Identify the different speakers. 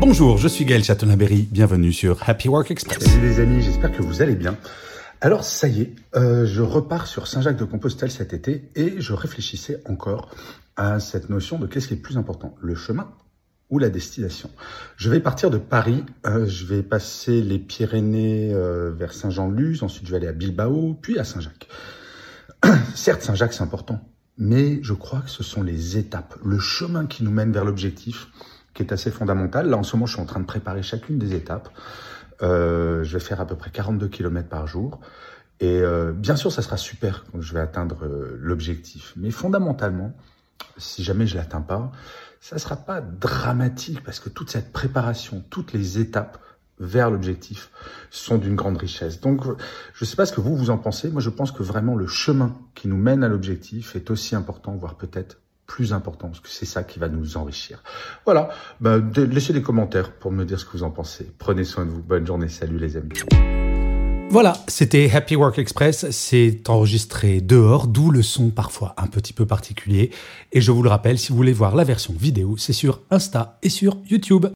Speaker 1: Bonjour, je suis Gaël Chatonaberry, bienvenue sur Happy Work Express.
Speaker 2: Salut les amis, j'espère que vous allez bien. Alors ça y est, euh, je repars sur Saint-Jacques-de-Compostelle cet été et je réfléchissais encore à cette notion de qu'est-ce qui est plus important, le chemin ou la destination. Je vais partir de Paris, euh, je vais passer les Pyrénées euh, vers Saint-Jean-de-Luz, ensuite je vais aller à Bilbao, puis à Saint-Jacques. Certes, Saint-Jacques c'est important, mais je crois que ce sont les étapes, le chemin qui nous mène vers l'objectif qui est assez fondamental. Là, en ce moment, je suis en train de préparer chacune des étapes. Euh, je vais faire à peu près 42 km par jour. Et euh, bien sûr, ça sera super quand je vais atteindre euh, l'objectif. Mais fondamentalement, si jamais je l'atteins pas, ça sera pas dramatique parce que toute cette préparation, toutes les étapes vers l'objectif sont d'une grande richesse. Donc, je ne sais pas ce que vous vous en pensez. Moi, je pense que vraiment le chemin qui nous mène à l'objectif est aussi important, voire peut-être plus important, parce que c'est ça qui va nous enrichir. Voilà, bah, laissez des commentaires pour me dire ce que vous en pensez. Prenez soin de vous, bonne journée, salut les amis.
Speaker 1: Voilà, c'était Happy Work Express, c'est enregistré dehors, d'où le son parfois un petit peu particulier. Et je vous le rappelle, si vous voulez voir la version vidéo, c'est sur Insta et sur YouTube.